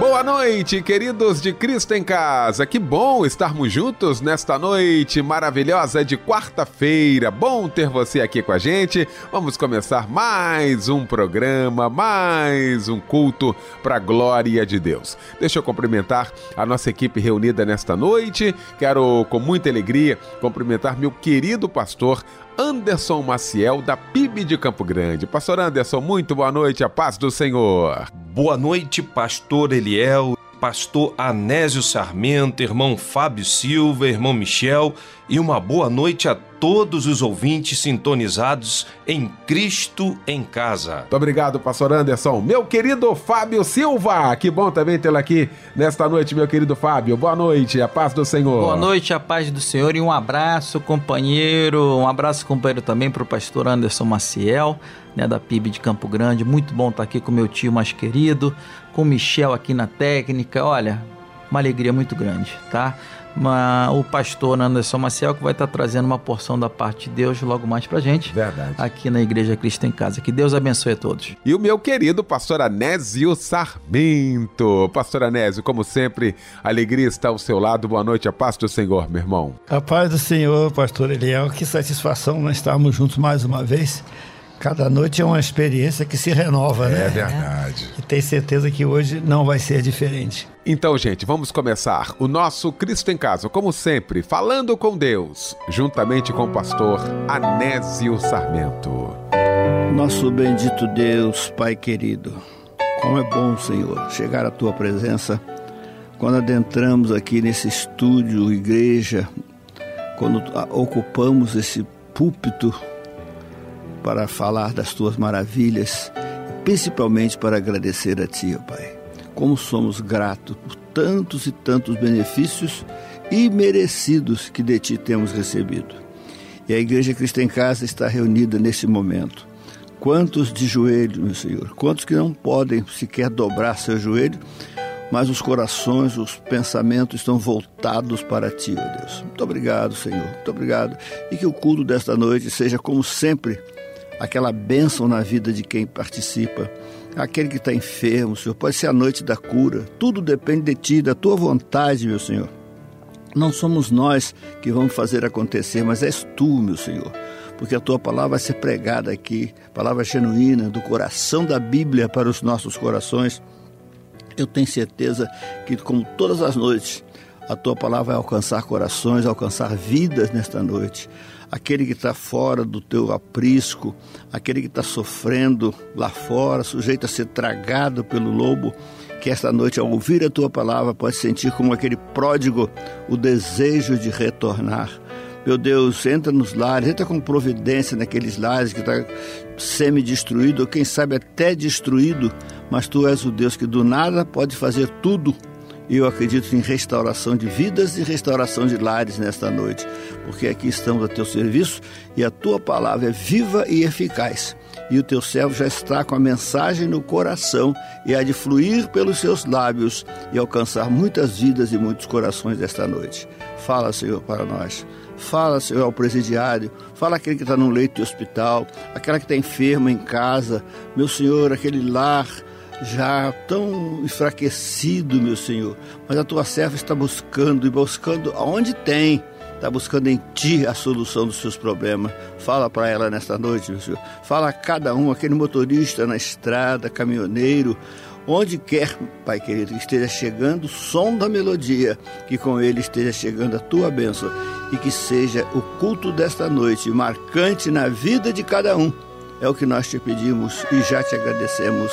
Boa noite, queridos de Cristo em Casa. Que bom estarmos juntos nesta noite maravilhosa de quarta-feira. Bom ter você aqui com a gente. Vamos começar mais um programa, mais um culto para a glória de Deus. Deixa eu cumprimentar a nossa equipe reunida nesta noite. Quero com muita alegria cumprimentar meu querido pastor Anderson Maciel, da PIB de Campo Grande. Pastor Anderson, muito boa noite, a paz do Senhor. Boa noite, pastor Eliel, pastor Anésio Sarmento, irmão Fábio Silva, irmão Michel, e uma boa noite a todos os ouvintes sintonizados em Cristo em Casa. Muito obrigado, pastor Anderson. Meu querido Fábio Silva, que bom também tê-lo aqui nesta noite, meu querido Fábio. Boa noite, a paz do Senhor. Boa noite, a paz do Senhor e um abraço, companheiro. Um abraço, companheiro, também para o pastor Anderson Maciel, né, da PIB de Campo Grande. Muito bom estar aqui com meu tio mais querido, com o Michel aqui na técnica. Olha, uma alegria muito grande, tá? Uma, o pastor Anderson Maciel, que vai estar trazendo uma porção da parte de Deus logo mais pra gente. Verdade. Aqui na Igreja Cristo em Casa. Que Deus abençoe a todos. E o meu querido pastor Anésio Sarmento. Pastor Anésio, como sempre, alegria está ao seu lado. Boa noite, a paz do Senhor, meu irmão. A paz do Senhor, pastor Eliel. Que satisfação nós estarmos juntos mais uma vez. Cada noite é uma experiência que se renova, é né? É verdade. E tenho certeza que hoje não vai ser diferente. Então, gente, vamos começar o nosso Cristo em Casa, como sempre, falando com Deus, juntamente com o pastor Anésio Sarmento. Nosso bendito Deus, Pai querido, como é bom, Senhor, chegar à tua presença quando adentramos aqui nesse estúdio, igreja, quando ocupamos esse púlpito para falar das tuas maravilhas, principalmente para agradecer a ti, ó Pai. Como somos gratos por tantos e tantos benefícios imerecidos que de ti temos recebido. E a Igreja Cristo em Casa está reunida nesse momento. Quantos de joelho, meu Senhor? Quantos que não podem sequer dobrar seu joelho, mas os corações, os pensamentos estão voltados para ti, ó Deus. Muito obrigado, Senhor. Muito obrigado. E que o culto desta noite seja, como sempre, aquela bênção na vida de quem participa, aquele que está enfermo, Senhor. Pode ser a noite da cura. Tudo depende de Ti, da Tua vontade, meu Senhor. Não somos nós que vamos fazer acontecer, mas és Tu, meu Senhor. Porque a Tua palavra vai ser pregada aqui, palavra genuína, do coração da Bíblia para os nossos corações. Eu tenho certeza que, como todas as noites, a Tua palavra vai alcançar corações, alcançar vidas nesta noite aquele que está fora do teu aprisco, aquele que está sofrendo lá fora, sujeito a ser tragado pelo lobo, que esta noite, ao ouvir a tua palavra, pode sentir como aquele pródigo o desejo de retornar. Meu Deus, entra nos lares, entra com providência naqueles lares que está semi-destruído, ou quem sabe até destruído, mas tu és o Deus que do nada pode fazer tudo e eu acredito em restauração de vidas e restauração de lares nesta noite, porque aqui estamos a teu serviço e a tua palavra é viva e eficaz. E o teu servo já está com a mensagem no coração e há de fluir pelos seus lábios e alcançar muitas vidas e muitos corações desta noite. Fala, Senhor, para nós. Fala, Senhor, ao presidiário. Fala aquele que está no leito de hospital, aquela que está enferma em casa. Meu Senhor, aquele lar já tão enfraquecido, meu Senhor, mas a tua serva está buscando e buscando aonde tem, está buscando em ti a solução dos seus problemas. Fala para ela nesta noite, meu Senhor. Fala a cada um, aquele motorista na estrada, caminhoneiro, onde quer, Pai querido, que esteja chegando o som da melodia, que com ele esteja chegando a tua bênção e que seja o culto desta noite marcante na vida de cada um. É o que nós te pedimos e já te agradecemos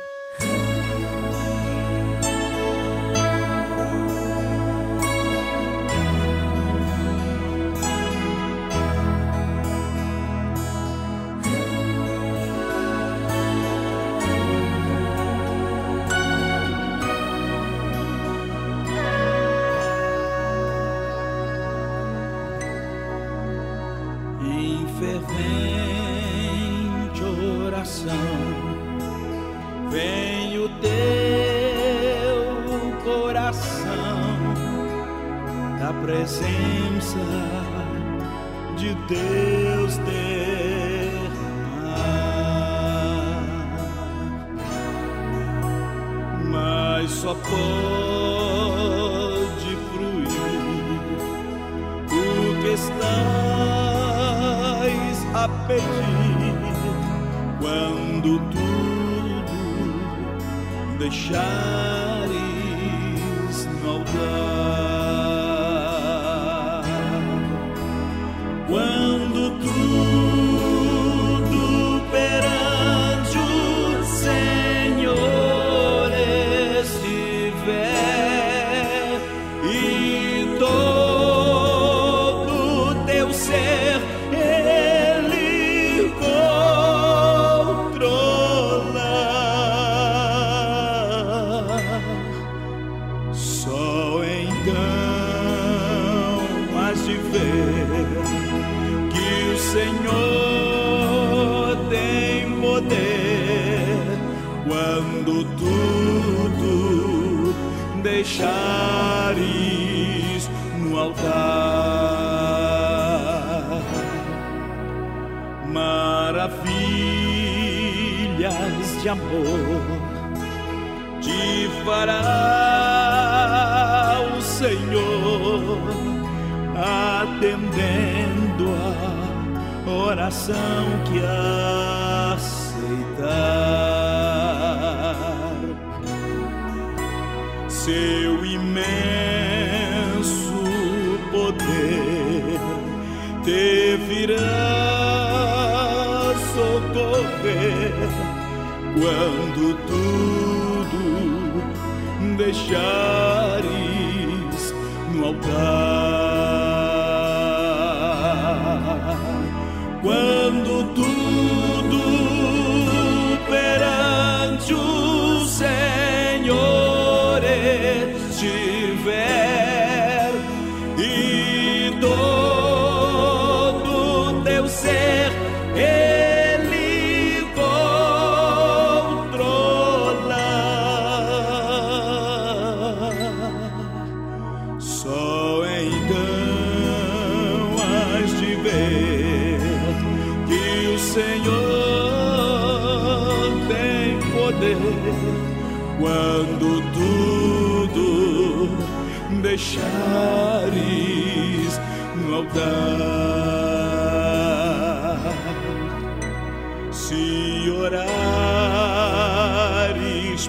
deixares no altar. amor te fará o Senhor, atendendo a oração que há. quando tudo deixar. quando tudo deixares no altar. Se orares,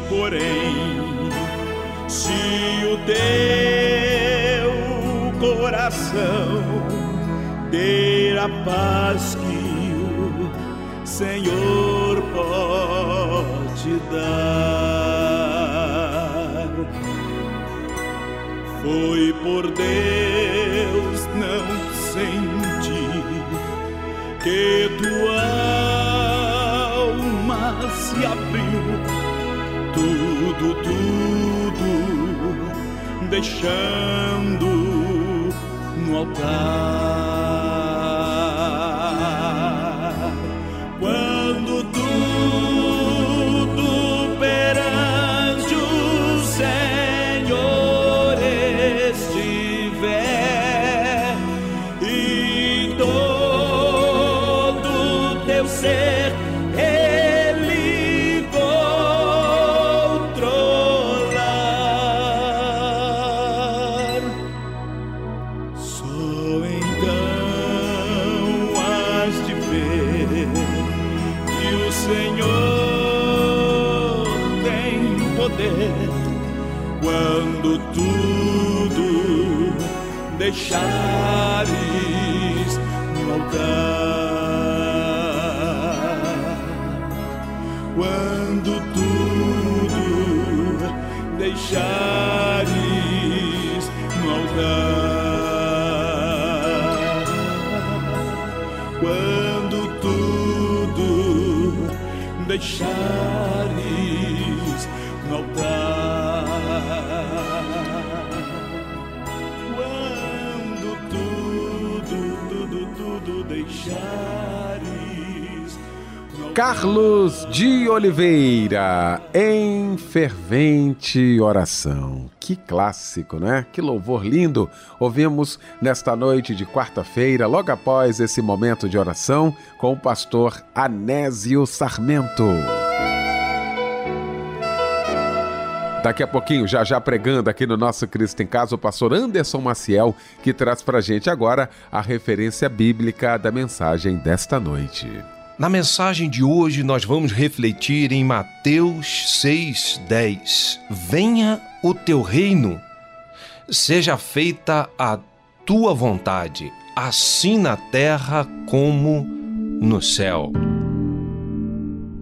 porém, se o teu coração ter a paz por Deus não senti que tua alma se abriu, tudo, tudo, deixando no altar. deixares no altar. Quando tudo deixares no altar. Quando tudo deixares Carlos de Oliveira, em fervente oração. Que clássico, né? Que louvor lindo ouvimos nesta noite de quarta-feira, logo após esse momento de oração, com o pastor Anésio Sarmento. Daqui a pouquinho, já já pregando aqui no nosso Cristo em Casa, o pastor Anderson Maciel, que traz para gente agora a referência bíblica da mensagem desta noite. Na mensagem de hoje, nós vamos refletir em Mateus 6,10. Venha o teu reino, seja feita a tua vontade, assim na terra como no céu.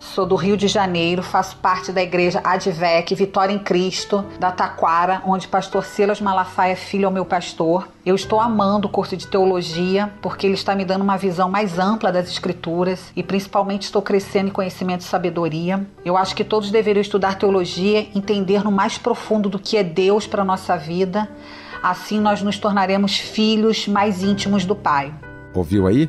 Sou do Rio de Janeiro, faço parte da igreja Advec Vitória em Cristo, da Taquara, onde pastor Silas Malafaia Filho é o meu pastor. Eu estou amando o curso de teologia porque ele está me dando uma visão mais ampla das escrituras e principalmente estou crescendo em conhecimento e sabedoria. Eu acho que todos deveriam estudar teologia, entender no mais profundo do que é Deus para nossa vida. Assim nós nos tornaremos filhos mais íntimos do Pai. Ouviu aí?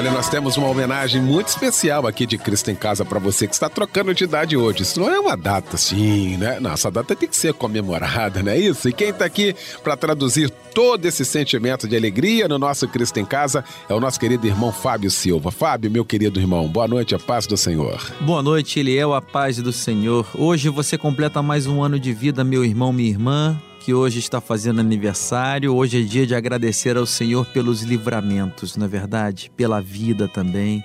Olha, nós temos uma homenagem muito especial aqui de Cristo em Casa para você que está trocando de idade hoje. Isso não é uma data assim, né? Não, essa data tem que ser comemorada, não é isso? E quem está aqui para traduzir todo esse sentimento de alegria no nosso Cristo em Casa é o nosso querido irmão Fábio Silva. Fábio, meu querido irmão, boa noite, a paz do Senhor. Boa noite, Eliel, a paz do Senhor. Hoje você completa mais um ano de vida, meu irmão, minha irmã que hoje está fazendo aniversário. Hoje é dia de agradecer ao Senhor pelos livramentos, na é verdade, pela vida também,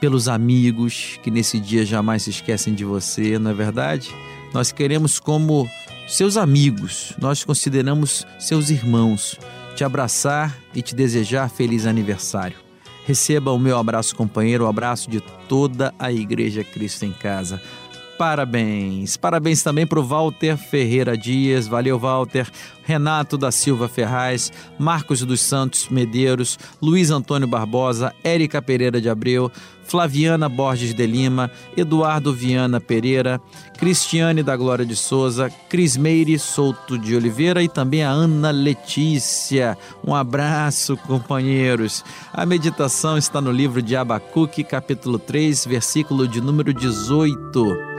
pelos amigos que nesse dia jamais se esquecem de você, não é verdade? Nós queremos como seus amigos, nós consideramos seus irmãos, te abraçar e te desejar feliz aniversário. Receba o meu abraço, companheiro, o abraço de toda a Igreja Cristo em Casa parabéns. Parabéns também para o Walter Ferreira Dias, valeu Walter, Renato da Silva Ferraz, Marcos dos Santos Medeiros, Luiz Antônio Barbosa, Érica Pereira de Abreu, Flaviana Borges de Lima, Eduardo Viana Pereira, Cristiane da Glória de Souza, Crismeire Souto de Oliveira e também a Ana Letícia. Um abraço, companheiros. A meditação está no livro de Abacuque, capítulo 3, versículo de número 18.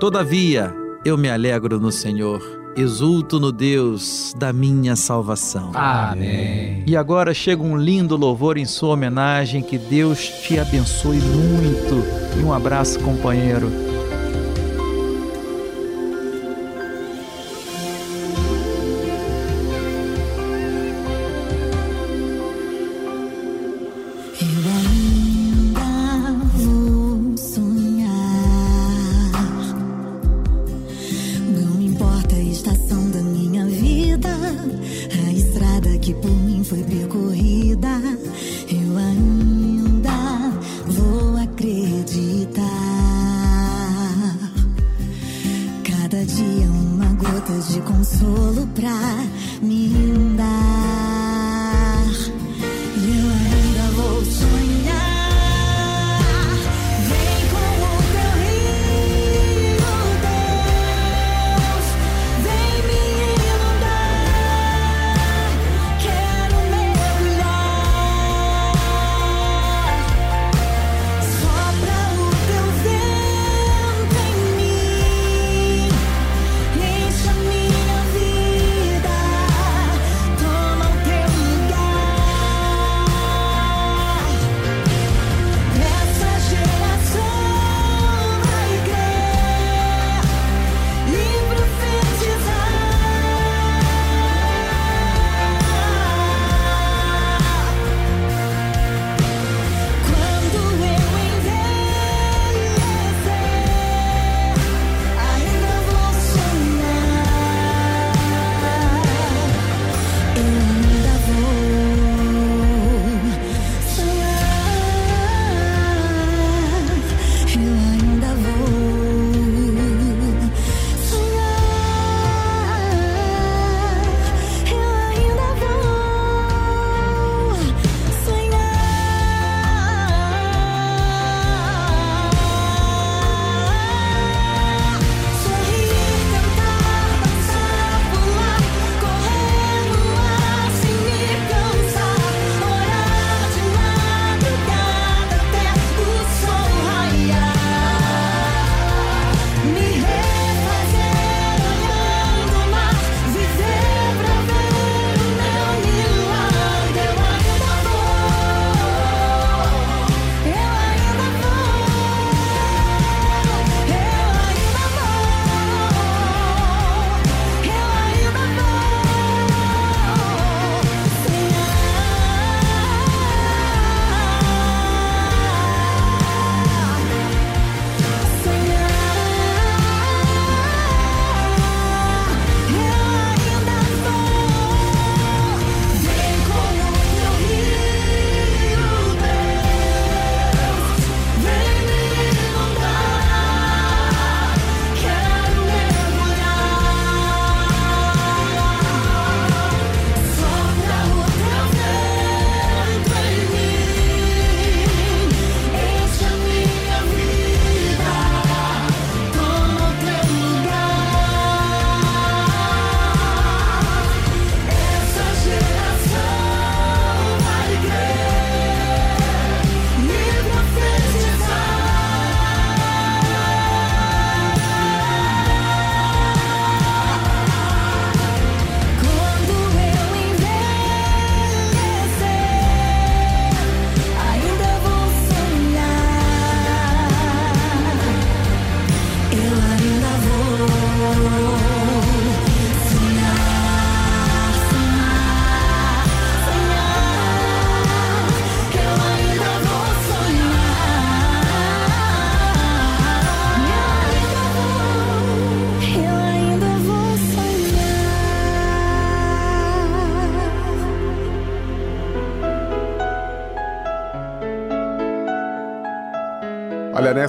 Todavia, eu me alegro no Senhor, exulto no Deus da minha salvação. Amém. E agora chega um lindo louvor em sua homenagem, que Deus te abençoe muito. E um abraço, companheiro.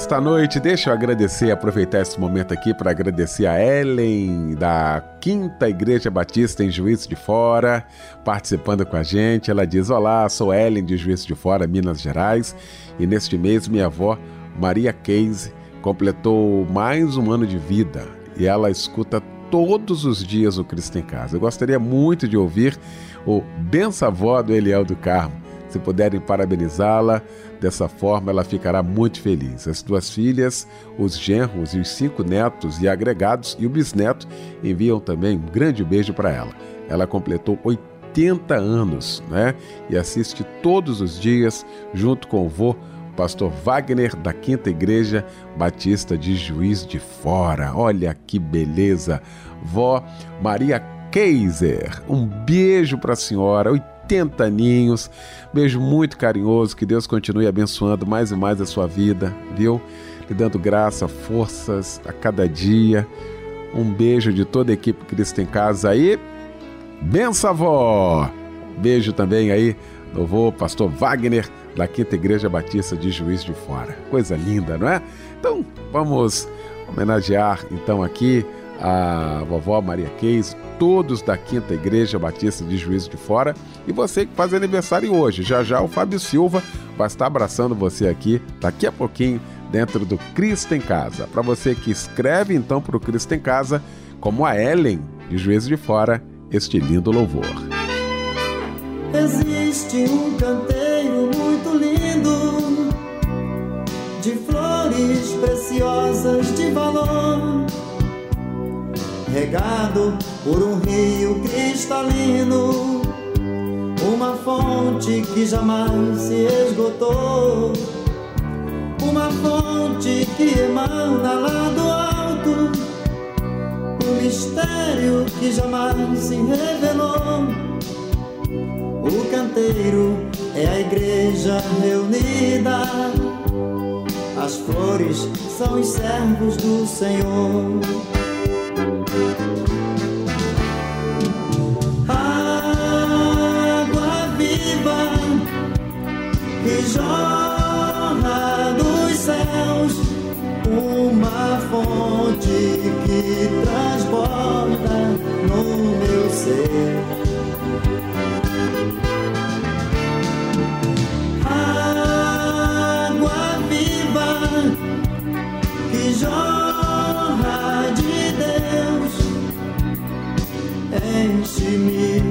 Nesta noite, deixa eu agradecer, aproveitar esse momento aqui para agradecer a Ellen da Quinta Igreja Batista em Juízo de Fora, participando com a gente. Ela diz: Olá, sou Ellen de Juízo de Fora, Minas Gerais, e neste mês minha avó, Maria Case, completou mais um ano de vida e ela escuta todos os dias o Cristo em Casa. Eu gostaria muito de ouvir o Benção Avó do Eliel do Carmo. Se puderem parabenizá-la, Dessa forma, ela ficará muito feliz. As duas filhas, os genros e os cinco netos e agregados e o bisneto enviam também um grande beijo para ela. Ela completou 80 anos, né? E assiste todos os dias junto com o vô pastor Wagner da Quinta Igreja Batista de Juiz de Fora. Olha que beleza. Vó Maria Keiser, um beijo para a senhora. 80 aninhos. Beijo muito carinhoso, que Deus continue abençoando mais e mais a sua vida, viu? Lhe dando graça, forças a cada dia. Um beijo de toda a equipe Cristo em Casa aí. Benção, avó! Beijo também aí do vô pastor Wagner, da Quinta Igreja Batista de Juiz de Fora. Coisa linda, não é? Então, vamos homenagear então aqui a vovó Maria Keis, todos da Quinta Igreja Batista de Juízo de Fora e você que faz aniversário hoje. Já já o Fábio Silva vai estar abraçando você aqui daqui a pouquinho dentro do Cristo em Casa. Para você que escreve então para o Cristo em Casa, como a Ellen de Juízo de Fora, este lindo louvor. Existe um canteiro muito lindo de flores preciosas de valor regado por um rio cristalino, uma fonte que jamais se esgotou, uma fonte que emana lá do alto, um mistério que jamais se revelou. O canteiro é a igreja reunida. As flores são os servos do Senhor. Que jorra dos céus, uma fonte que transborda no meu ser. enche-me,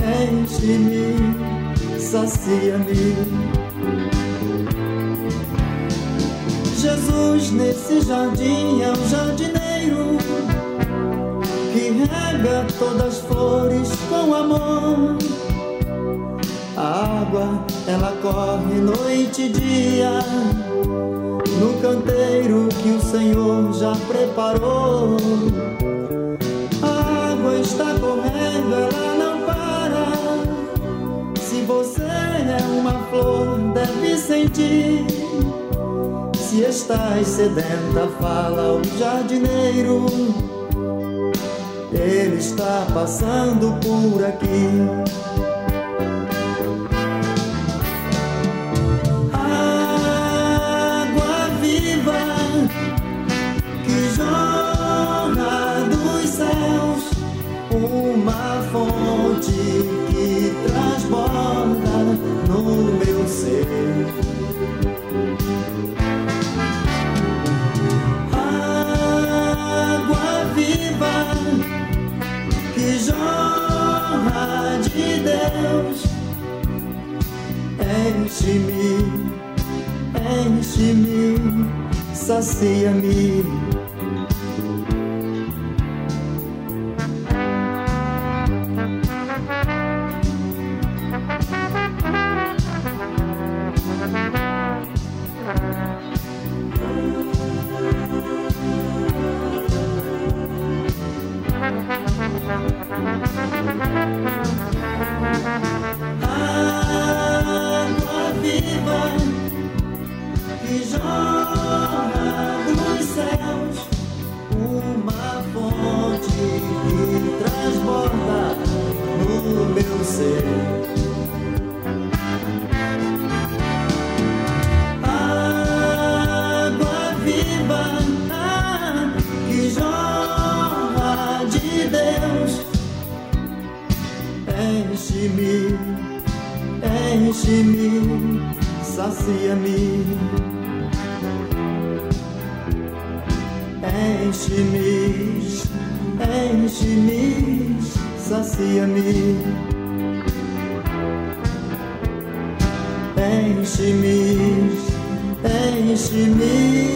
enche-me, sacia-me. Jesus nesse jardim é um jardineiro que rega todas as flores com amor. A água ela corre noite e dia no canteiro que o Senhor já preparou flor, deve sentir. Se estás sedenta, fala ao jardineiro. Ele está passando por aqui. Enche-me, enche-me, sacia-me Deus. Enche-me, enche-me, sacia-me. Enche-me, enche-me, sacia-me. Enche-me, enche-me.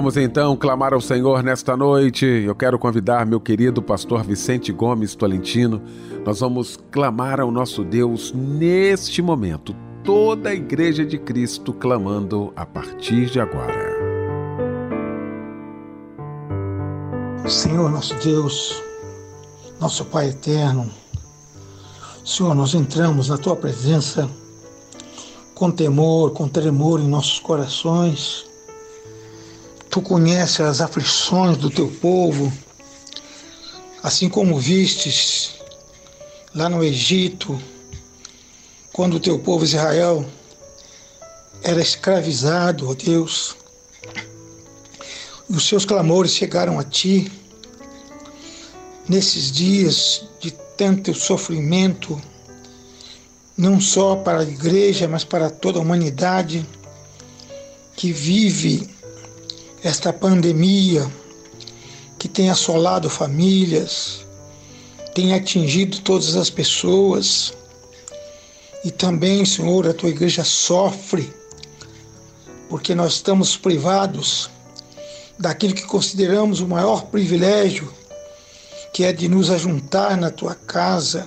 Vamos então clamar ao Senhor nesta noite. Eu quero convidar meu querido pastor Vicente Gomes Tolentino. Nós vamos clamar ao nosso Deus neste momento. Toda a Igreja de Cristo clamando a partir de agora. Senhor nosso Deus, nosso Pai eterno, Senhor, nós entramos na tua presença com temor, com tremor em nossos corações. Tu conheces as aflições do teu povo, assim como vistes lá no Egito, quando o teu povo Israel era escravizado, ó Deus. Os seus clamores chegaram a ti nesses dias de tanto sofrimento, não só para a igreja, mas para toda a humanidade que vive esta pandemia que tem assolado famílias, tem atingido todas as pessoas. E também, Senhor, a tua igreja sofre, porque nós estamos privados daquilo que consideramos o maior privilégio, que é de nos ajuntar na tua casa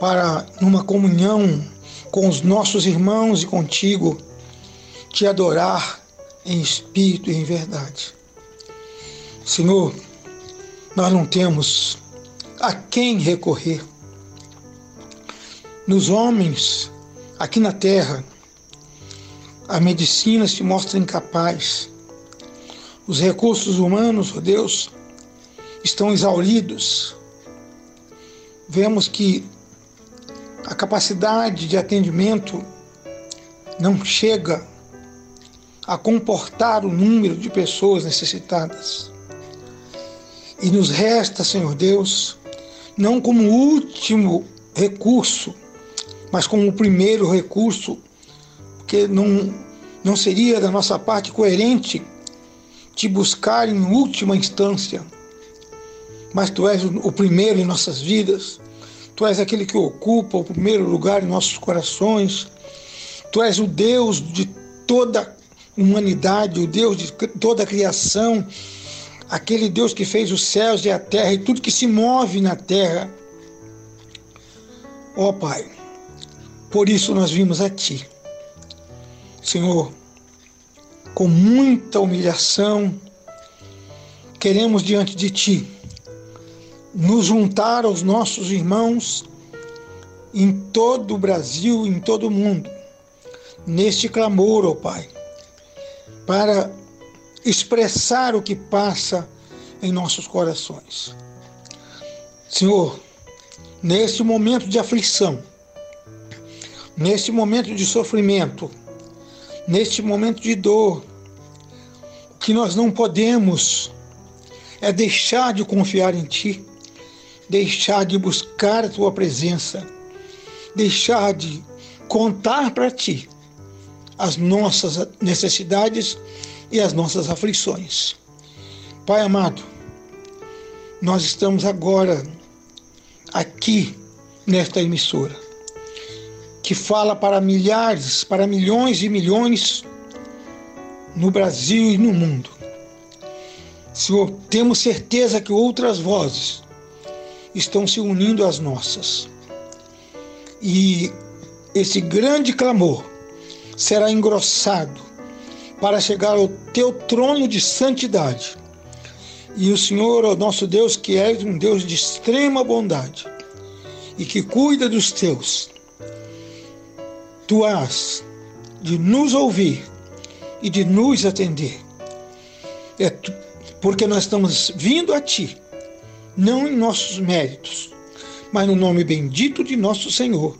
para, numa comunhão com os nossos irmãos e contigo, te adorar em espírito e em verdade. Senhor, nós não temos a quem recorrer. Nos homens, aqui na terra, a medicina se mostra incapaz. Os recursos humanos, oh Deus, estão exauridos. Vemos que a capacidade de atendimento não chega a comportar o número de pessoas necessitadas. E nos resta, Senhor Deus, não como último recurso, mas como o primeiro recurso, porque não, não seria da nossa parte coerente te buscar em última instância, mas tu és o primeiro em nossas vidas, tu és aquele que ocupa o primeiro lugar em nossos corações, tu és o Deus de toda humanidade, o Deus de toda a criação, aquele Deus que fez os céus e a terra e tudo que se move na terra. Ó oh, Pai, por isso nós vimos a Ti. Senhor, com muita humilhação, queremos diante de Ti nos juntar aos nossos irmãos em todo o Brasil, em todo o mundo, neste clamor, ó oh Pai para expressar o que passa em nossos corações. Senhor, neste momento de aflição, neste momento de sofrimento, neste momento de dor, o que nós não podemos é deixar de confiar em Ti, deixar de buscar a Tua presença, deixar de contar para Ti as nossas necessidades e as nossas aflições. Pai amado, nós estamos agora aqui nesta emissora, que fala para milhares, para milhões e milhões no Brasil e no mundo. Senhor, temos certeza que outras vozes estão se unindo às nossas. E esse grande clamor será engrossado para chegar ao teu trono de santidade. E o Senhor, o nosso Deus, que é um Deus de extrema bondade e que cuida dos teus, tu has de nos ouvir e de nos atender. É porque nós estamos vindo a ti não em nossos méritos, mas no nome bendito de nosso Senhor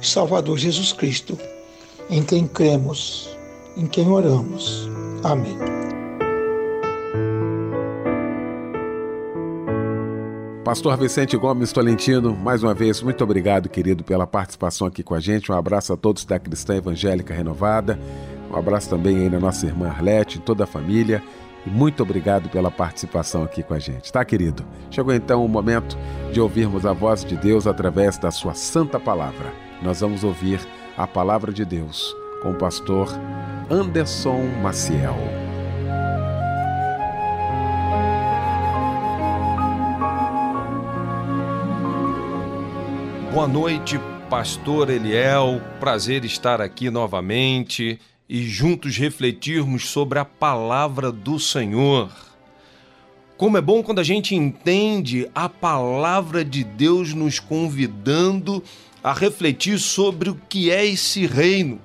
Salvador Jesus Cristo, em quem cremos, em quem oramos. Amém. Pastor Vicente Gomes Tolentino, mais uma vez, muito obrigado, querido, pela participação aqui com a gente. Um abraço a todos da Cristã Evangélica Renovada. Um abraço também aí na nossa irmã Arlete, toda a família. E muito obrigado pela participação aqui com a gente, tá, querido? Chegou então o momento de ouvirmos a voz de Deus através da sua santa palavra. Nós vamos ouvir a palavra de Deus com o pastor Anderson Maciel. Boa noite, pastor Eliel. Prazer estar aqui novamente e juntos refletirmos sobre a palavra do Senhor. Como é bom quando a gente entende a palavra de Deus nos convidando a refletir sobre o que é esse reino.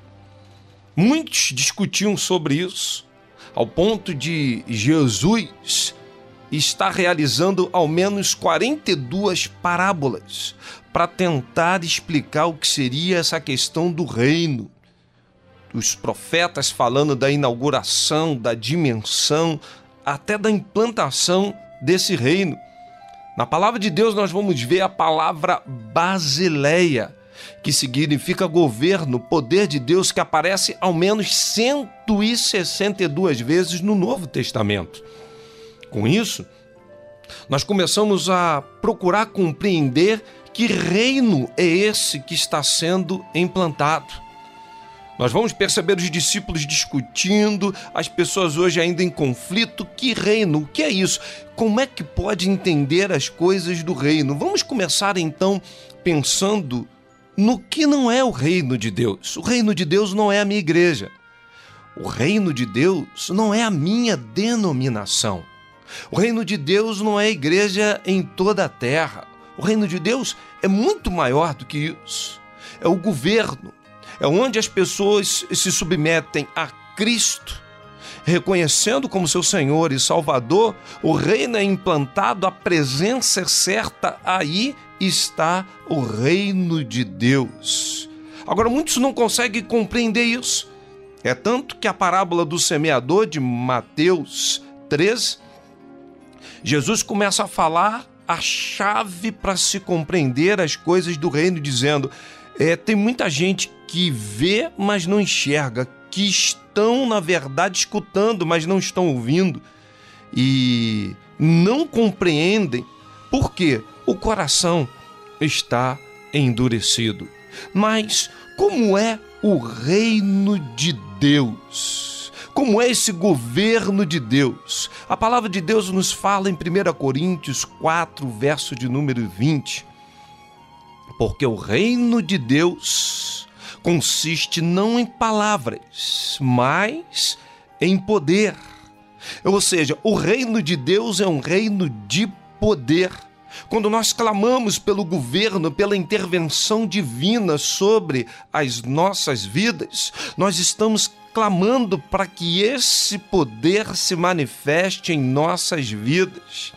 Muitos discutiam sobre isso, ao ponto de Jesus estar realizando ao menos 42 parábolas para tentar explicar o que seria essa questão do reino. Os profetas falando da inauguração, da dimensão, até da implantação desse reino. Na palavra de Deus, nós vamos ver a palavra Basileia, que significa governo, poder de Deus, que aparece ao menos 162 vezes no Novo Testamento. Com isso, nós começamos a procurar compreender que reino é esse que está sendo implantado. Nós vamos perceber os discípulos discutindo, as pessoas hoje ainda em conflito. Que reino? O que é isso? Como é que pode entender as coisas do reino? Vamos começar então pensando no que não é o reino de Deus. O reino de Deus não é a minha igreja. O reino de Deus não é a minha denominação. O reino de Deus não é a igreja em toda a terra. O reino de Deus é muito maior do que isso. É o governo, é onde as pessoas se submetem a Cristo, reconhecendo como seu Senhor e Salvador, o reino é implantado, a presença é certa, aí está o reino de Deus. Agora, muitos não conseguem compreender isso. É tanto que a parábola do semeador de Mateus 13, Jesus começa a falar a chave para se compreender as coisas do reino, dizendo: é, tem muita gente que vê, mas não enxerga, que estão, na verdade, escutando, mas não estão ouvindo, e não compreendem porque o coração está endurecido. Mas como é o reino de Deus? Como é esse governo de Deus? A palavra de Deus nos fala em 1 Coríntios 4, verso de número 20. Porque o reino de Deus consiste não em palavras, mas em poder. Ou seja, o reino de Deus é um reino de poder. Quando nós clamamos pelo governo, pela intervenção divina sobre as nossas vidas, nós estamos clamando para que esse poder se manifeste em nossas vidas.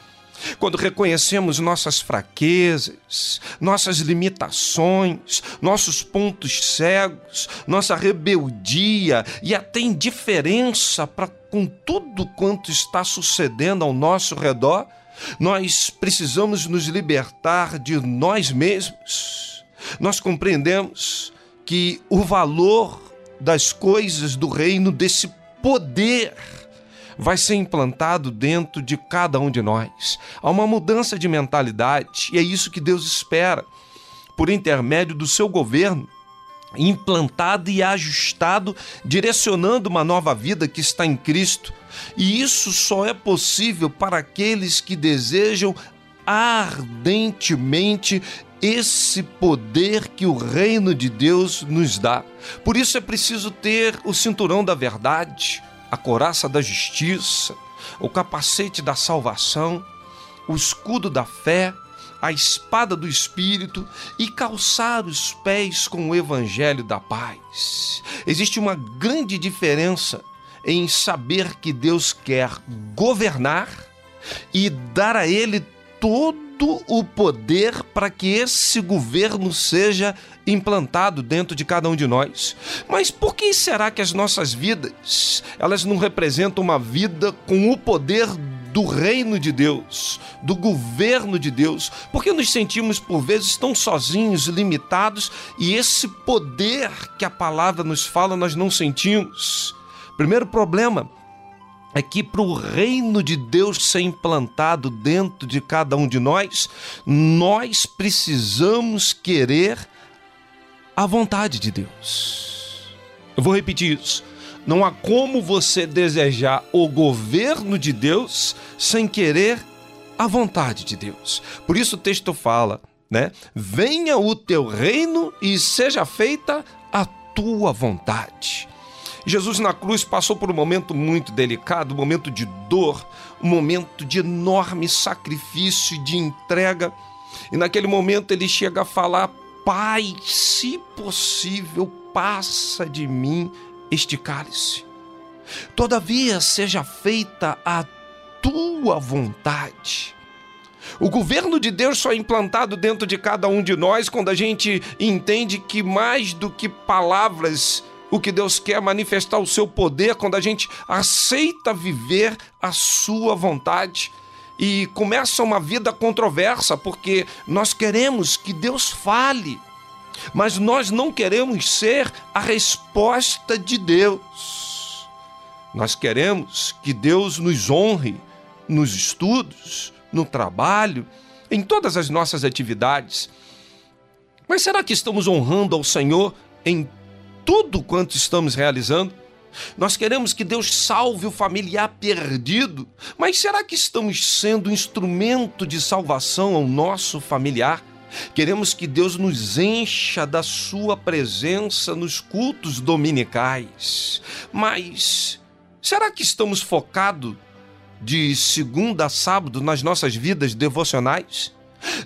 Quando reconhecemos nossas fraquezas, nossas limitações, nossos pontos cegos, nossa rebeldia e até indiferença para com tudo quanto está sucedendo ao nosso redor, nós precisamos nos libertar de nós mesmos. Nós compreendemos que o valor das coisas do reino, desse poder, vai ser implantado dentro de cada um de nós. Há uma mudança de mentalidade e é isso que Deus espera, por intermédio do seu governo, implantado e ajustado, direcionando uma nova vida que está em Cristo. E isso só é possível para aqueles que desejam ardentemente esse poder que o reino de Deus nos dá. Por isso é preciso ter o cinturão da verdade, a coraça da justiça, o capacete da salvação, o escudo da fé, a espada do Espírito e calçar os pés com o evangelho da paz. Existe uma grande diferença em saber que Deus quer governar e dar a Ele todo o poder para que esse governo seja implantado dentro de cada um de nós. Mas por que será que as nossas vidas, elas não representam uma vida com o poder do reino de Deus, do governo de Deus, porque nos sentimos por vezes tão sozinhos, limitados, e esse poder que a palavra nos fala nós não sentimos. Primeiro problema é que para o reino de Deus ser implantado dentro de cada um de nós, nós precisamos querer a vontade de Deus. Eu vou repetir isso. Não há como você desejar o governo de Deus sem querer a vontade de Deus. Por isso o texto fala, né? Venha o teu reino e seja feita a tua vontade. Jesus na cruz passou por um momento muito delicado, um momento de dor, um momento de enorme sacrifício de entrega. E naquele momento ele chega a falar: Pai, se possível, passa de mim este cálice. Todavia seja feita a tua vontade. O governo de Deus só é implantado dentro de cada um de nós quando a gente entende que mais do que palavras, o que Deus quer é manifestar o seu poder, quando a gente aceita viver a sua vontade e começa uma vida controversa, porque nós queremos que Deus fale mas nós não queremos ser a resposta de Deus. Nós queremos que Deus nos honre nos estudos, no trabalho, em todas as nossas atividades. Mas será que estamos honrando ao Senhor em tudo quanto estamos realizando? Nós queremos que Deus salve o familiar perdido, mas será que estamos sendo instrumento de salvação ao nosso familiar? Queremos que Deus nos encha da Sua presença nos cultos dominicais. Mas será que estamos focados de segunda a sábado nas nossas vidas devocionais?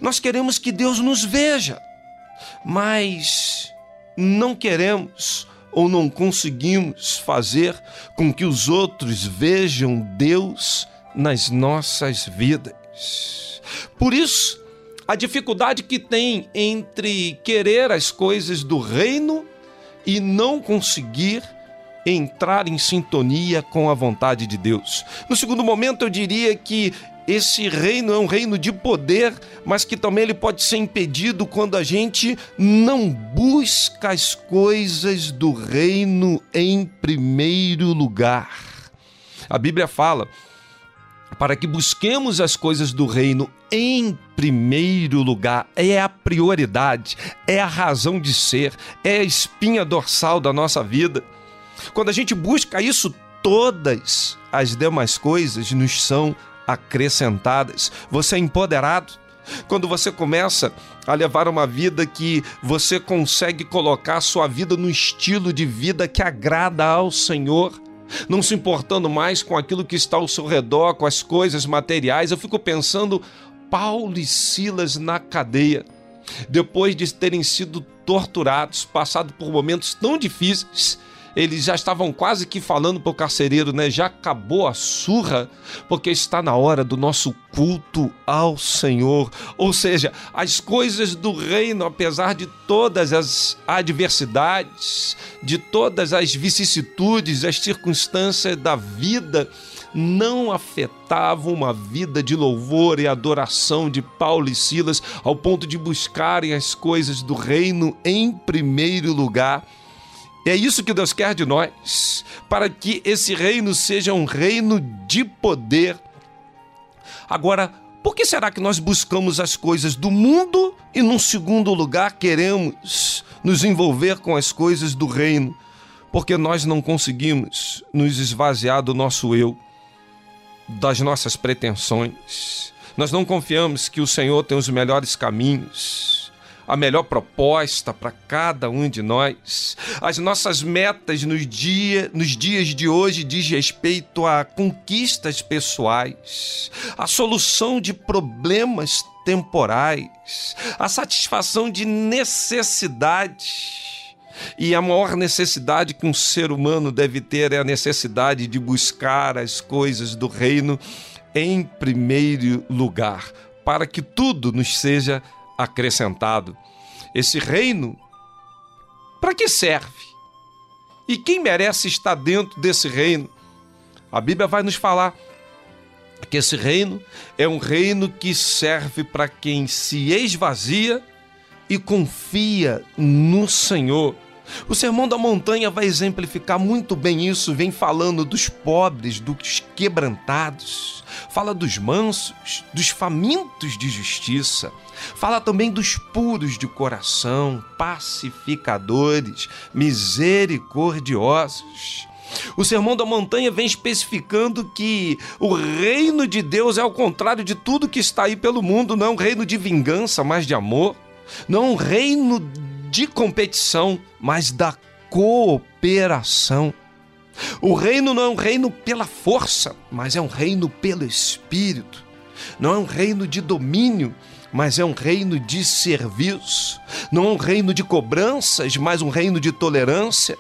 Nós queremos que Deus nos veja, mas não queremos ou não conseguimos fazer com que os outros vejam Deus nas nossas vidas. Por isso, a dificuldade que tem entre querer as coisas do reino e não conseguir entrar em sintonia com a vontade de Deus. No segundo momento, eu diria que esse reino é um reino de poder, mas que também ele pode ser impedido quando a gente não busca as coisas do reino em primeiro lugar. A Bíblia fala para que busquemos as coisas do reino em primeiro lugar. É a prioridade, é a razão de ser, é a espinha dorsal da nossa vida. Quando a gente busca isso, todas as demais coisas nos são acrescentadas. Você é empoderado. Quando você começa a levar uma vida que você consegue colocar a sua vida no estilo de vida que agrada ao Senhor, não se importando mais com aquilo que está ao seu redor, com as coisas materiais. Eu fico pensando, Paulo e Silas na cadeia, depois de terem sido torturados, passado por momentos tão difíceis, eles já estavam quase que falando para o carcereiro, né? Já acabou a surra, porque está na hora do nosso culto ao Senhor. Ou seja, as coisas do reino, apesar de todas as adversidades, de todas as vicissitudes, as circunstâncias da vida, não afetavam uma vida de louvor e adoração de Paulo e Silas ao ponto de buscarem as coisas do reino em primeiro lugar é isso que Deus quer de nós, para que esse reino seja um reino de poder. Agora, por que será que nós buscamos as coisas do mundo e, num segundo lugar, queremos nos envolver com as coisas do reino? Porque nós não conseguimos nos esvaziar do nosso eu, das nossas pretensões. Nós não confiamos que o Senhor tem os melhores caminhos a melhor proposta para cada um de nós. As nossas metas nos, dia, nos dias de hoje diz respeito a conquistas pessoais, a solução de problemas temporais, a satisfação de necessidades. E a maior necessidade que um ser humano deve ter é a necessidade de buscar as coisas do reino em primeiro lugar. para que tudo nos seja acrescentado. Esse reino, para que serve? E quem merece estar dentro desse reino? A Bíblia vai nos falar que esse reino é um reino que serve para quem se esvazia e confia no Senhor. O Sermão da Montanha vai exemplificar muito bem isso, vem falando dos pobres, dos quebrantados, fala dos mansos, dos famintos de justiça, fala também dos puros de coração, pacificadores, misericordiosos. O Sermão da Montanha vem especificando que o reino de Deus é ao contrário de tudo que está aí pelo mundo, não é um reino de vingança, mas de amor, não é um reino de competição, mas da cooperação. O reino não é um reino pela força, mas é um reino pelo espírito. Não é um reino de domínio, mas é um reino de serviço. Não é um reino de cobranças, mas um reino de tolerância.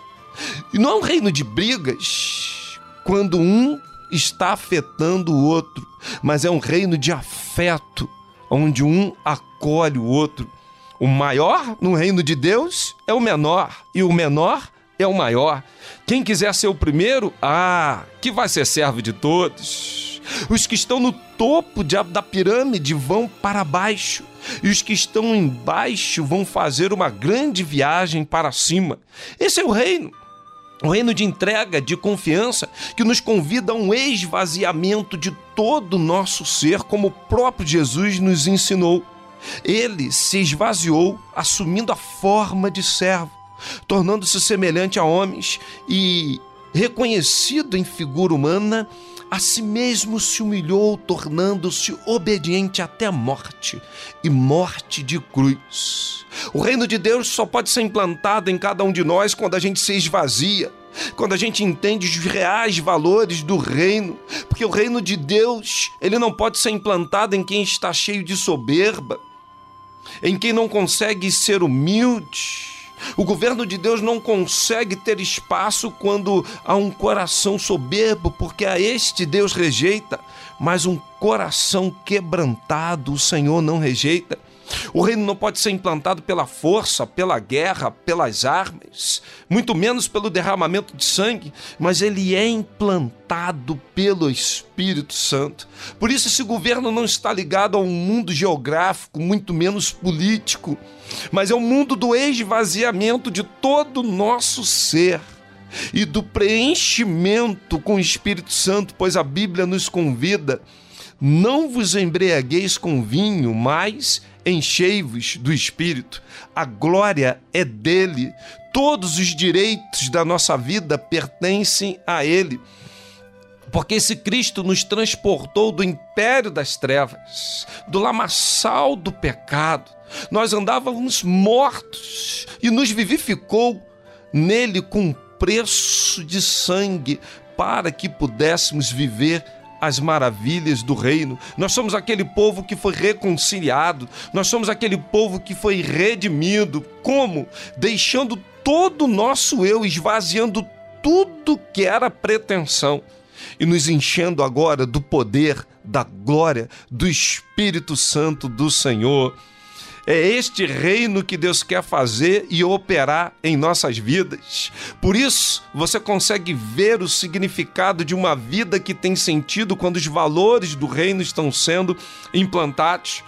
E não é um reino de brigas, quando um está afetando o outro, mas é um reino de afeto, onde um acolhe o outro. O maior no reino de Deus é o menor, e o menor é o maior. Quem quiser ser o primeiro, ah, que vai ser servo de todos. Os que estão no topo da pirâmide vão para baixo, e os que estão embaixo vão fazer uma grande viagem para cima. Esse é o reino. O reino de entrega, de confiança, que nos convida a um esvaziamento de todo o nosso ser, como o próprio Jesus nos ensinou. Ele se esvaziou, assumindo a forma de servo, tornando-se semelhante a homens e, reconhecido em figura humana, a si mesmo se humilhou, tornando-se obediente até a morte e morte de cruz. O reino de Deus só pode ser implantado em cada um de nós quando a gente se esvazia, quando a gente entende os reais valores do reino, porque o reino de Deus, ele não pode ser implantado em quem está cheio de soberba, em quem não consegue ser humilde. O governo de Deus não consegue ter espaço quando há um coração soberbo, porque a este Deus rejeita, mas um coração quebrantado o Senhor não rejeita. O reino não pode ser implantado pela força, pela guerra, pelas armas, muito menos pelo derramamento de sangue, mas ele é implantado pelo Espírito Santo. Por isso, esse governo não está ligado a um mundo geográfico, muito menos político, mas é o um mundo do esvaziamento de todo o nosso ser e do preenchimento com o Espírito Santo, pois a Bíblia nos convida. Não vos embriagueis com vinho, mas enchei-vos do Espírito. A glória é dele. Todos os direitos da nossa vida pertencem a ele. Porque esse Cristo nos transportou do império das trevas, do lamaçal do pecado. Nós andávamos mortos e nos vivificou nele com preço de sangue para que pudéssemos viver as maravilhas do reino. Nós somos aquele povo que foi reconciliado, nós somos aquele povo que foi redimido. Como? Deixando todo o nosso eu, esvaziando tudo que era pretensão e nos enchendo agora do poder, da glória, do Espírito Santo do Senhor. É este reino que Deus quer fazer e operar em nossas vidas. Por isso, você consegue ver o significado de uma vida que tem sentido quando os valores do reino estão sendo implantados.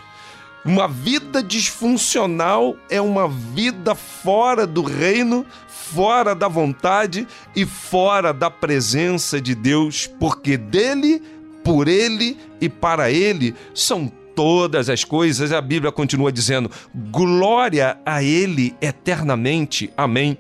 Uma vida disfuncional é uma vida fora do reino, fora da vontade e fora da presença de Deus, porque dele, por ele e para ele são todas as coisas, a Bíblia continua dizendo: glória a Ele eternamente. Amém.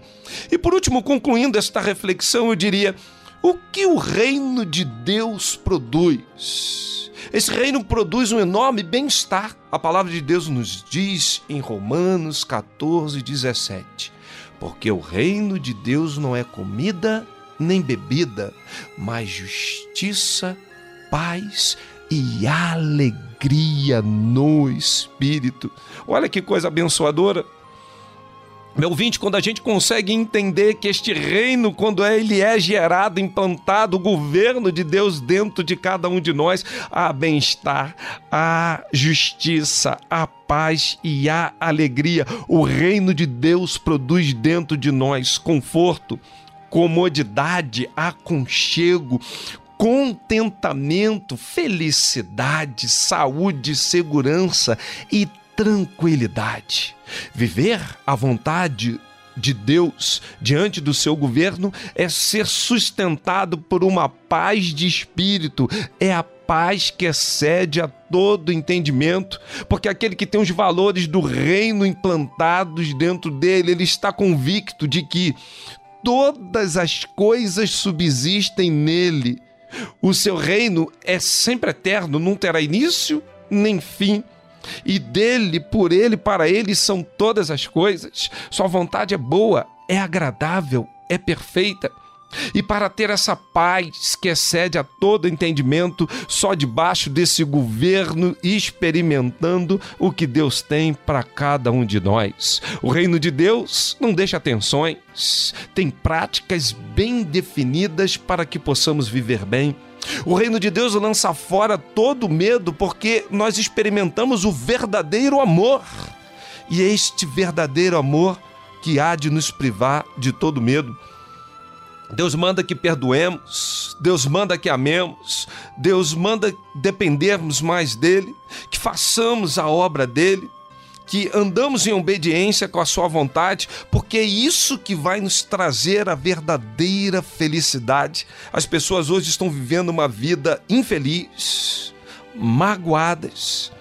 E por último, concluindo esta reflexão, eu diria: o que o reino de Deus produz? Esse reino produz um enorme bem-estar. A palavra de Deus nos diz em Romanos 14, 17: Porque o reino de Deus não é comida nem bebida, mas justiça, paz e alegria no espírito. Olha que coisa abençoadora. Meu ouvinte, quando a gente consegue entender que este reino, quando é, ele é gerado, implantado, o governo de Deus dentro de cada um de nós, há bem-estar, há justiça, há paz e há alegria. O reino de Deus produz dentro de nós conforto, comodidade, aconchego, contentamento, felicidade, saúde, segurança e tranquilidade. Viver à vontade de Deus diante do seu governo é ser sustentado por uma paz de espírito, é a paz que excede a todo entendimento, porque aquele que tem os valores do reino implantados dentro dele, ele está convicto de que todas as coisas subsistem nele. O seu reino é sempre eterno, não terá início nem fim e dele, por ele, para ele são todas as coisas. Sua vontade é boa, é agradável, é perfeita. E para ter essa paz que excede a todo entendimento, só debaixo desse governo, experimentando o que Deus tem para cada um de nós. O reino de Deus não deixa tensões, tem práticas bem definidas para que possamos viver bem o reino de Deus lança fora todo medo porque nós experimentamos o verdadeiro amor. E é este verdadeiro amor que há de nos privar de todo medo. Deus manda que perdoemos, Deus manda que amemos, Deus manda dependermos mais dele, que façamos a obra dele, que andamos em obediência com a Sua vontade, porque é isso que vai nos trazer a verdadeira felicidade. As pessoas hoje estão vivendo uma vida infeliz, magoadas,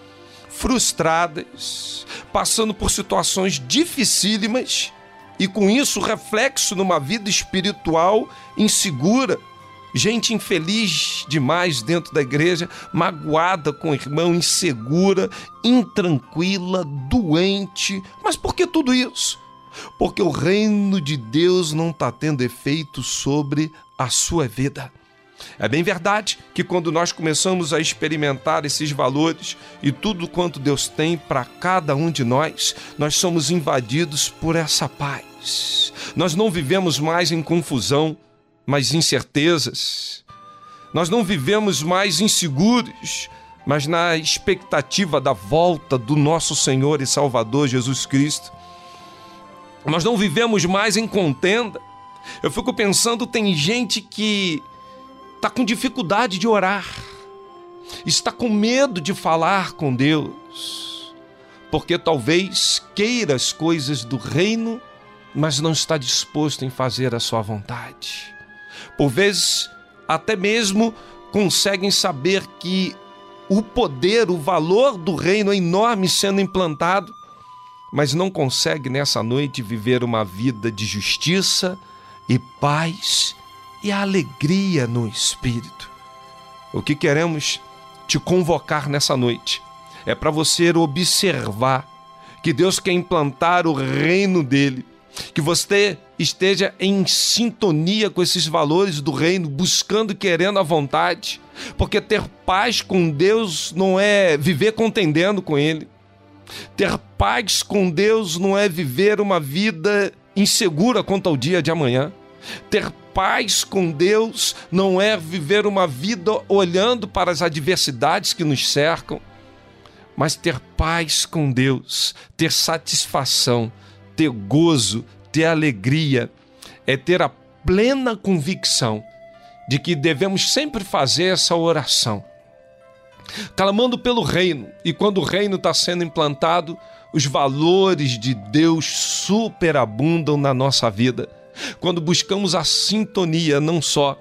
frustradas, passando por situações dificílimas e com isso reflexo numa vida espiritual insegura gente infeliz demais dentro da igreja, magoada com o irmão, insegura, intranquila, doente. Mas por que tudo isso? Porque o reino de Deus não está tendo efeito sobre a sua vida. É bem verdade que quando nós começamos a experimentar esses valores e tudo quanto Deus tem para cada um de nós, nós somos invadidos por essa paz. Nós não vivemos mais em confusão, mas incertezas. Nós não vivemos mais inseguros, mas na expectativa da volta do nosso Senhor e Salvador Jesus Cristo. Nós não vivemos mais em contenda. Eu fico pensando, tem gente que está com dificuldade de orar, está com medo de falar com Deus, porque talvez queira as coisas do reino, mas não está disposto em fazer a sua vontade. Por vezes, até mesmo conseguem saber que o poder, o valor do reino é enorme sendo implantado, mas não consegue nessa noite viver uma vida de justiça e paz e alegria no espírito. O que queremos te convocar nessa noite é para você observar que Deus quer implantar o reino dele que você esteja em sintonia com esses valores do reino, buscando e querendo a vontade, porque ter paz com Deus não é viver contendendo com Ele. Ter paz com Deus não é viver uma vida insegura quanto ao dia de amanhã. Ter paz com Deus não é viver uma vida olhando para as adversidades que nos cercam, mas ter paz com Deus, ter satisfação, ter gozo, ter alegria, é ter a plena convicção de que devemos sempre fazer essa oração, clamando pelo reino, e quando o reino está sendo implantado, os valores de Deus superabundam na nossa vida. Quando buscamos a sintonia não só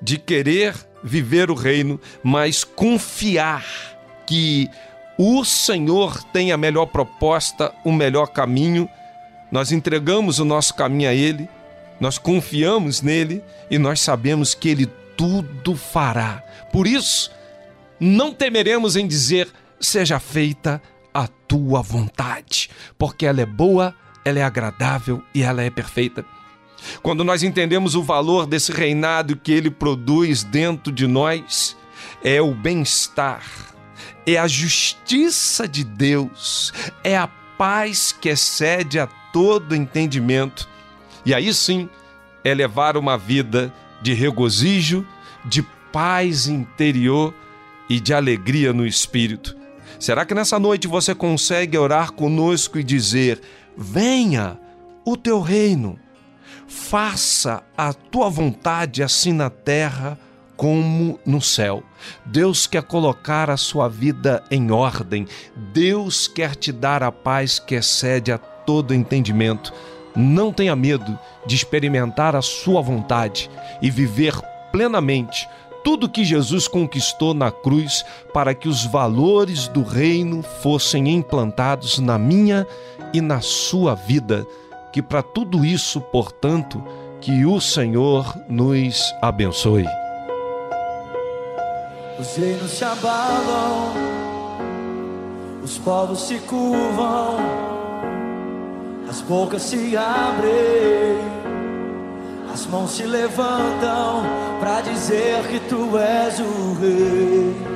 de querer viver o reino, mas confiar que o Senhor tem a melhor proposta, o melhor caminho nós entregamos o nosso caminho a Ele, nós confiamos nele e nós sabemos que Ele tudo fará. Por isso, não temeremos em dizer: seja feita a tua vontade, porque ela é boa, ela é agradável e ela é perfeita. Quando nós entendemos o valor desse reinado que ele produz dentro de nós, é o bem-estar, é a justiça de Deus, é a paz que excede a todo entendimento. E aí sim é levar uma vida de regozijo, de paz interior e de alegria no espírito. Será que nessa noite você consegue orar conosco e dizer: Venha o teu reino, faça a tua vontade assim na terra como no céu. Deus quer colocar a sua vida em ordem. Deus quer te dar a paz que excede a todo entendimento. Não tenha medo de experimentar a sua vontade e viver plenamente tudo que Jesus conquistou na cruz para que os valores do reino fossem implantados na minha e na sua vida. Que para tudo isso, portanto, que o Senhor nos abençoe. Os reinos se abalam, os povos se curvam, as bocas se abrem, as mãos se levantam para dizer que tu és o rei.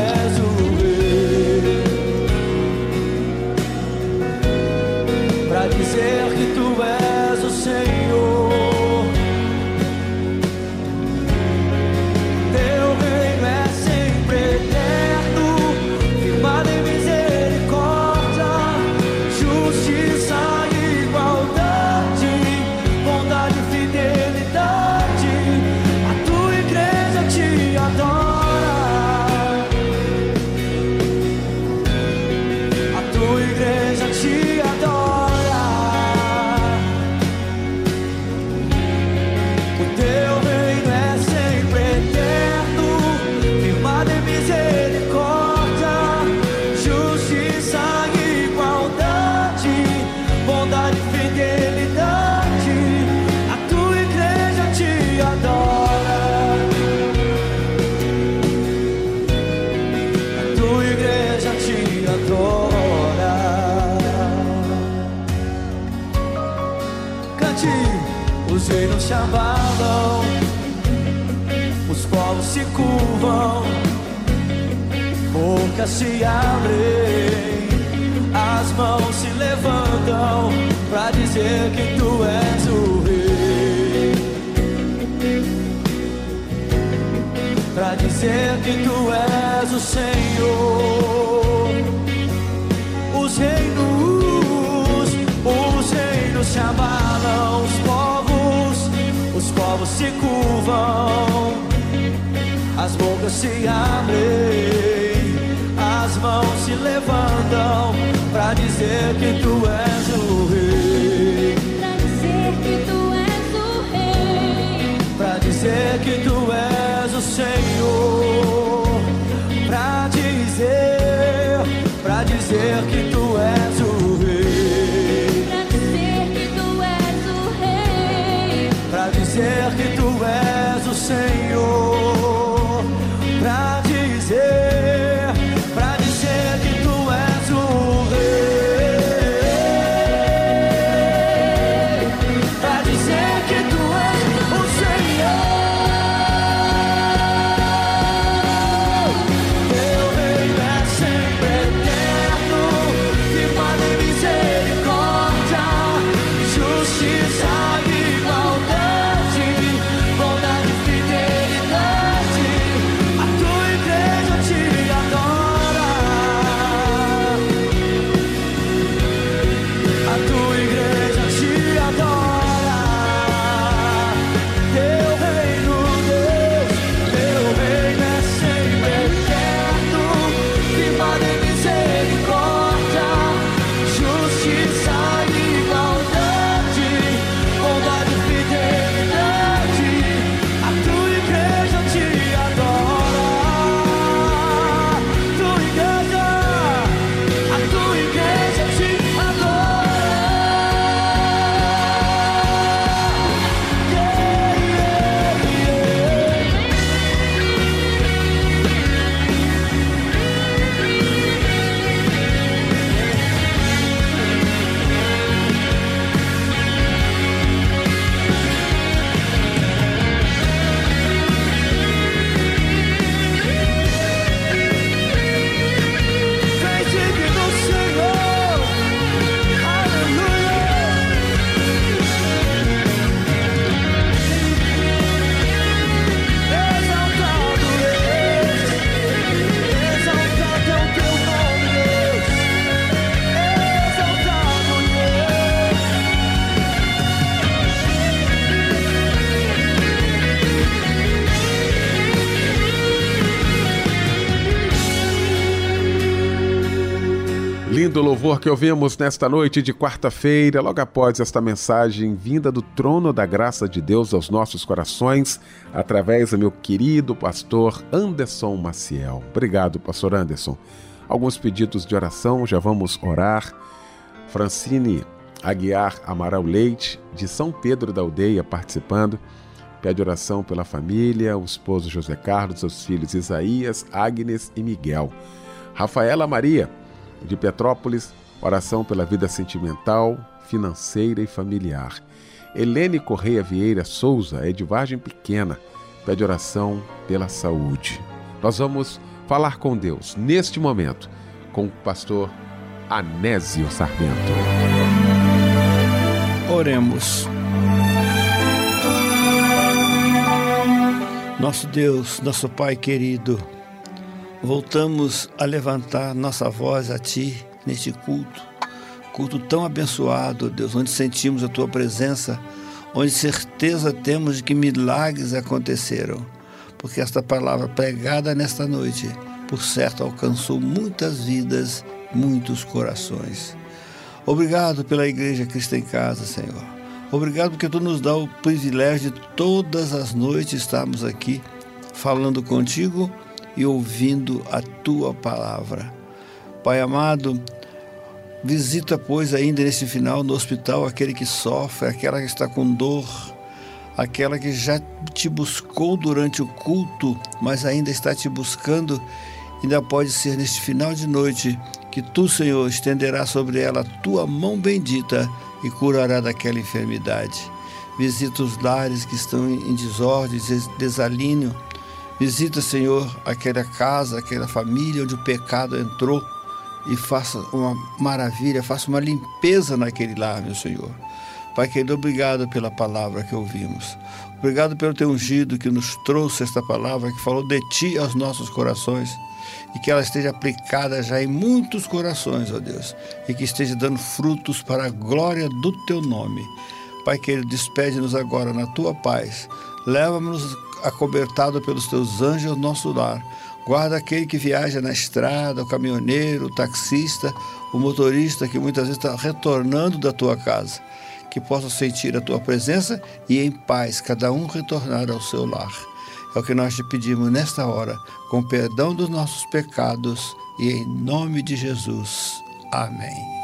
Senhor. Lindo louvor que ouvimos nesta noite de quarta-feira, logo após esta mensagem vinda do trono da graça de Deus aos nossos corações, através do meu querido pastor Anderson Maciel. Obrigado, pastor Anderson. Alguns pedidos de oração, já vamos orar. Francine Aguiar Amaral Leite, de São Pedro da Aldeia, participando. Pede oração pela família, o esposo José Carlos, os filhos Isaías, Agnes e Miguel. Rafaela Maria, de Petrópolis, oração pela vida sentimental, financeira e familiar. Helene Correia Vieira Souza, é de Vargem Pequena, pede oração pela saúde. Nós vamos falar com Deus neste momento com o pastor Anésio Sarmento. Oremos. Nosso Deus, nosso Pai querido, voltamos a levantar nossa voz a Ti neste culto, culto tão abençoado, Deus, onde sentimos a Tua presença, onde certeza temos de que milagres aconteceram, porque esta palavra pregada nesta noite, por certo, alcançou muitas vidas, muitos corações. Obrigado pela Igreja Cristo em Casa, Senhor. Obrigado porque Tu nos dá o privilégio de todas as noites estarmos aqui falando contigo e ouvindo a Tua palavra. Pai amado, visita, pois, ainda nesse final no hospital aquele que sofre, aquela que está com dor, aquela que já te buscou durante o culto, mas ainda está te buscando. Ainda pode ser neste final de noite que tu, Senhor, estenderá sobre ela a tua mão bendita e curará daquela enfermidade. Visita os lares que estão em desordem, des- desalínio. Visita, Senhor, aquela casa, aquela família onde o pecado entrou e faça uma maravilha, faça uma limpeza naquele lar, meu Senhor. Pai querido, obrigado pela palavra que ouvimos. Obrigado pelo teu ungido que nos trouxe esta palavra, que falou de ti aos nossos corações e que ela esteja aplicada já em muitos corações, ó Deus, e que esteja dando frutos para a glória do teu nome. Pai querido, despede-nos agora na tua paz. Leva-nos acobertado pelos teus anjos nosso lar. Guarda aquele que viaja na estrada, o caminhoneiro, o taxista, o motorista que muitas vezes está retornando da tua casa. Que possa sentir a tua presença e em paz cada um retornar ao seu lar. É o que nós te pedimos nesta hora, com perdão dos nossos pecados e em nome de Jesus. Amém.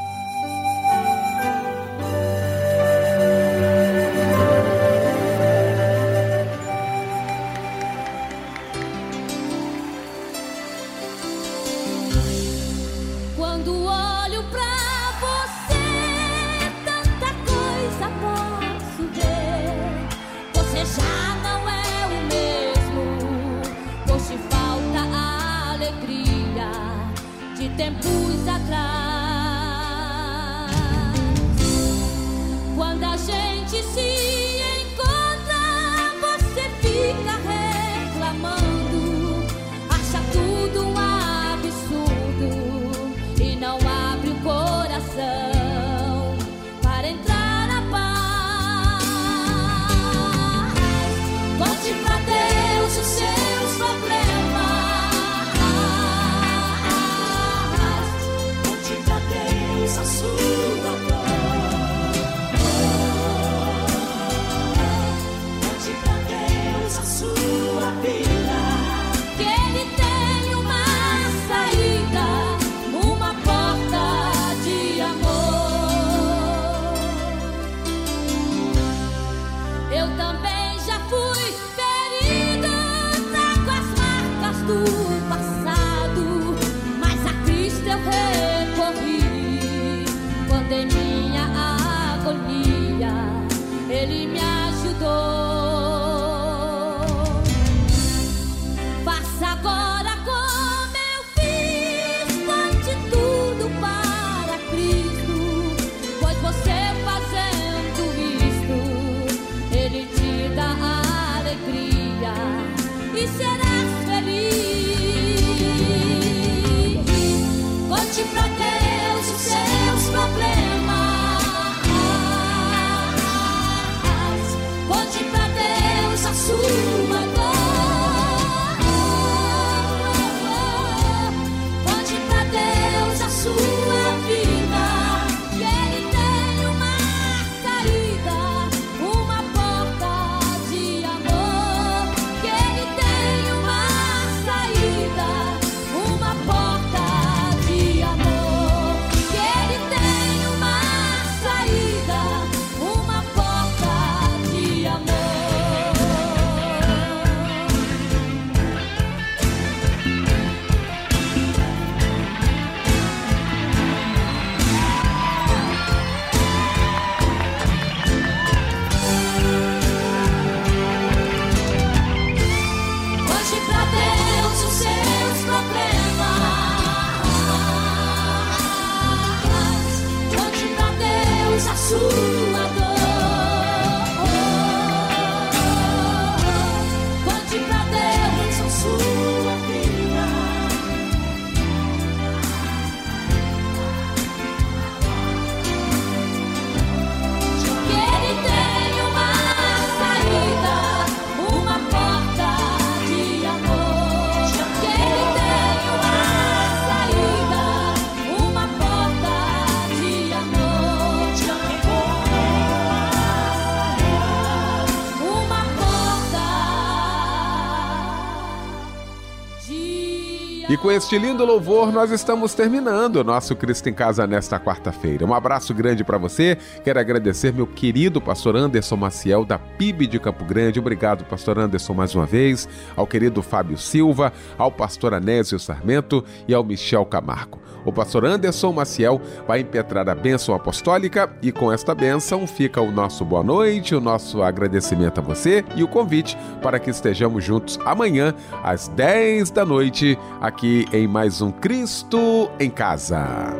Este lindo louvor, nós estamos terminando o nosso Cristo em Casa nesta quarta-feira. Um abraço grande para você. Quero agradecer meu querido pastor Anderson Maciel, da PIB de Campo Grande. Obrigado, pastor Anderson, mais uma vez. Ao querido Fábio Silva, ao pastor Anésio Sarmento e ao Michel Camargo. O pastor Anderson Maciel vai impetrar a bênção apostólica e com esta bênção fica o nosso boa noite, o nosso agradecimento a você e o convite para que estejamos juntos amanhã às 10 da noite aqui em mais um Cristo em Casa.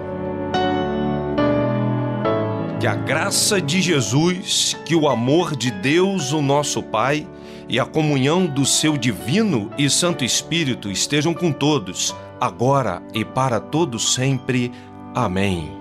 Que a graça de Jesus, que o amor de Deus, o nosso Pai, e a comunhão do seu divino e Santo Espírito estejam com todos, agora e para todos sempre. Amém.